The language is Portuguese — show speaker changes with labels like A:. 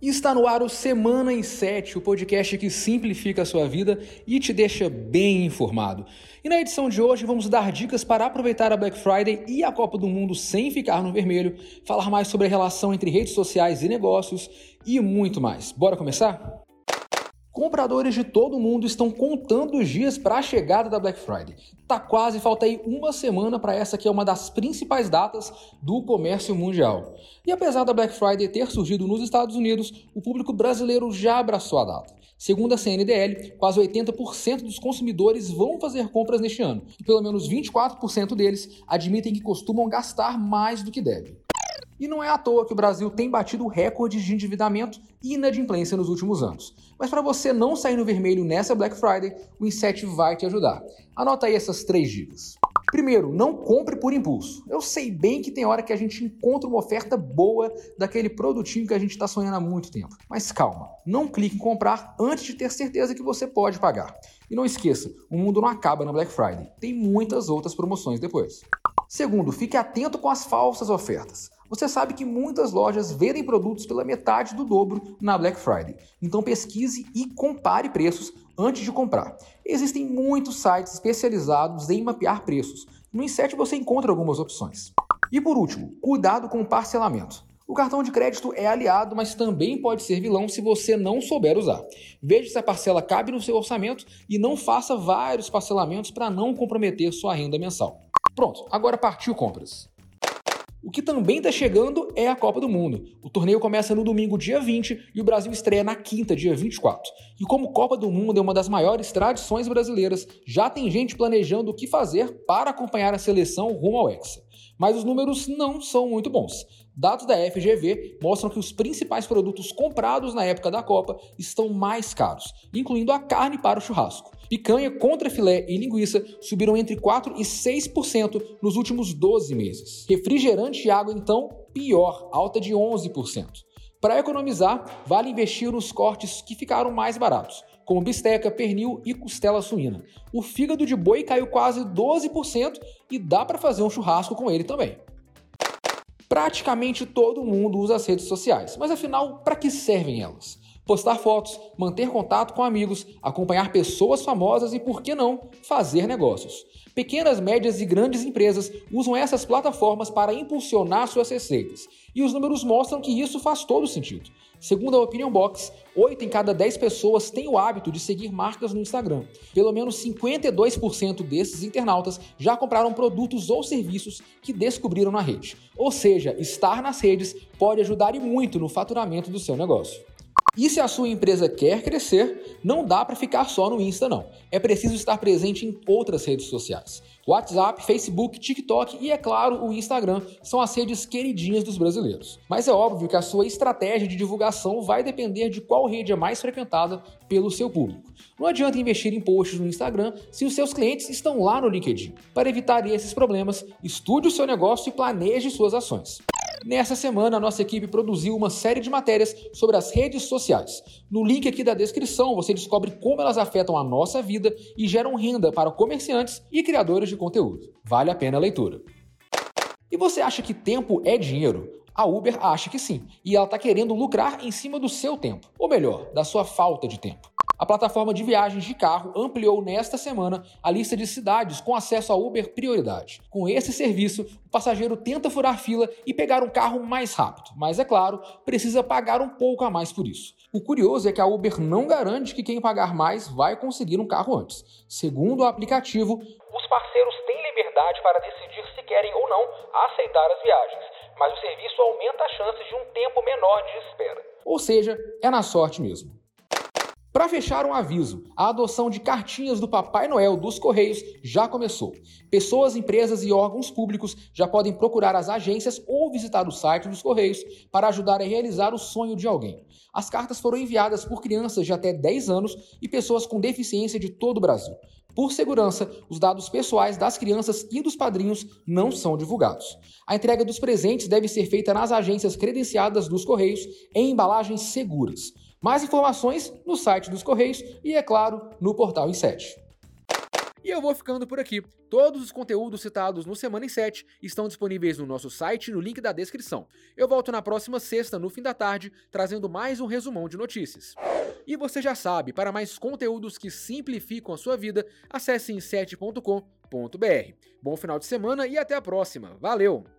A: E está no ar o Semana em 7, o podcast que simplifica a sua vida e te deixa bem informado. E na edição de hoje vamos dar dicas para aproveitar a Black Friday e a Copa do Mundo sem ficar no vermelho, falar mais sobre a relação entre redes sociais e negócios e muito mais. Bora começar? Compradores de todo mundo estão contando os dias para a chegada da Black Friday. Tá quase, falta aí uma semana para essa que é uma das principais datas do comércio mundial. E apesar da Black Friday ter surgido nos Estados Unidos, o público brasileiro já abraçou a data. Segundo a CNDL, quase 80% dos consumidores vão fazer compras neste ano, e pelo menos 24% deles admitem que costumam gastar mais do que devem. E não é à toa que o Brasil tem batido recordes de endividamento e inadimplência nos últimos anos. Mas para você não sair no vermelho nessa Black Friday, o Inset vai te ajudar. Anota aí essas três dicas. Primeiro, não compre por impulso. Eu sei bem que tem hora que a gente encontra uma oferta boa daquele produtinho que a gente está sonhando há muito tempo. Mas calma, não clique em comprar antes de ter certeza que você pode pagar. E não esqueça, o mundo não acaba na Black Friday. Tem muitas outras promoções depois. Segundo, fique atento com as falsas ofertas. Você sabe que muitas lojas vendem produtos pela metade do dobro na Black Friday. Então pesquise e compare preços antes de comprar. Existem muitos sites especializados em mapear preços. No Inset você encontra algumas opções. E por último, cuidado com o parcelamento. O cartão de crédito é aliado, mas também pode ser vilão se você não souber usar. Veja se a parcela cabe no seu orçamento e não faça vários parcelamentos para não comprometer sua renda mensal. Pronto, agora partiu compras. O que também está chegando é a Copa do Mundo. O torneio começa no domingo, dia 20, e o Brasil estreia na quinta, dia 24. E como Copa do Mundo é uma das maiores tradições brasileiras, já tem gente planejando o que fazer para acompanhar a seleção rumo ao Hexa. Mas os números não são muito bons. Dados da FGV mostram que os principais produtos comprados na época da Copa estão mais caros, incluindo a carne para o churrasco. Picanha, contra filé e linguiça subiram entre 4% e 6% nos últimos 12 meses. Refrigerante e água, então, pior, alta de 11%. Para economizar, vale investir nos cortes que ficaram mais baratos, como bisteca, pernil e costela suína. O fígado de boi caiu quase 12% e dá para fazer um churrasco com ele também. Praticamente todo mundo usa as redes sociais, mas afinal, para que servem elas? Postar fotos, manter contato com amigos, acompanhar pessoas famosas e, por que não, fazer negócios. Pequenas, médias e grandes empresas usam essas plataformas para impulsionar suas receitas, e os números mostram que isso faz todo sentido. Segundo a Opinion Box, 8 em cada 10 pessoas têm o hábito de seguir marcas no Instagram. Pelo menos 52% desses internautas já compraram produtos ou serviços que descobriram na rede. Ou seja, estar nas redes pode ajudar e muito no faturamento do seu negócio. E se a sua empresa quer crescer, não dá para ficar só no Insta não. É preciso estar presente em outras redes sociais. WhatsApp, Facebook, TikTok e, é claro, o Instagram são as redes queridinhas dos brasileiros. Mas é óbvio que a sua estratégia de divulgação vai depender de qual rede é mais frequentada pelo seu público. Não adianta investir em posts no Instagram se os seus clientes estão lá no LinkedIn. Para evitar esses problemas, estude o seu negócio e planeje suas ações. Nessa semana, a nossa equipe produziu uma série de matérias sobre as redes sociais. No link aqui da descrição, você descobre como elas afetam a nossa vida e geram renda para comerciantes e criadores de conteúdo. Vale a pena a leitura. E você acha que tempo é dinheiro? A Uber acha que sim, e ela está querendo lucrar em cima do seu tempo, ou melhor, da sua falta de tempo. A plataforma de viagens de carro ampliou nesta semana a lista de cidades com acesso a Uber Prioridade. Com esse serviço, o passageiro tenta furar fila e pegar um carro mais rápido, mas é claro, precisa pagar um pouco a mais por isso. O curioso é que a Uber não garante que quem pagar mais vai conseguir um carro antes. Segundo o aplicativo, os parceiros têm liberdade para decidir se querem ou não aceitar as viagens, mas o serviço aumenta a chance de um tempo menor de espera. Ou seja, é na sorte mesmo. Para fechar um aviso, a adoção de cartinhas do Papai Noel dos Correios já começou. Pessoas, empresas e órgãos públicos já podem procurar as agências ou visitar o site dos Correios para ajudar a realizar o sonho de alguém. As cartas foram enviadas por crianças de até 10 anos e pessoas com deficiência de todo o Brasil. Por segurança, os dados pessoais das crianças e dos padrinhos não são divulgados. A entrega dos presentes deve ser feita nas agências credenciadas dos Correios em embalagens seguras. Mais informações no site dos Correios e, é claro, no portal Inset. E eu vou ficando por aqui. Todos os conteúdos citados no Semana em 7 estão disponíveis no nosso site no link da descrição. Eu volto na próxima sexta, no fim da tarde, trazendo mais um resumão de notícias. E você já sabe, para mais conteúdos que simplificam a sua vida, acesse em 7.com.br. Bom final de semana e até a próxima. Valeu!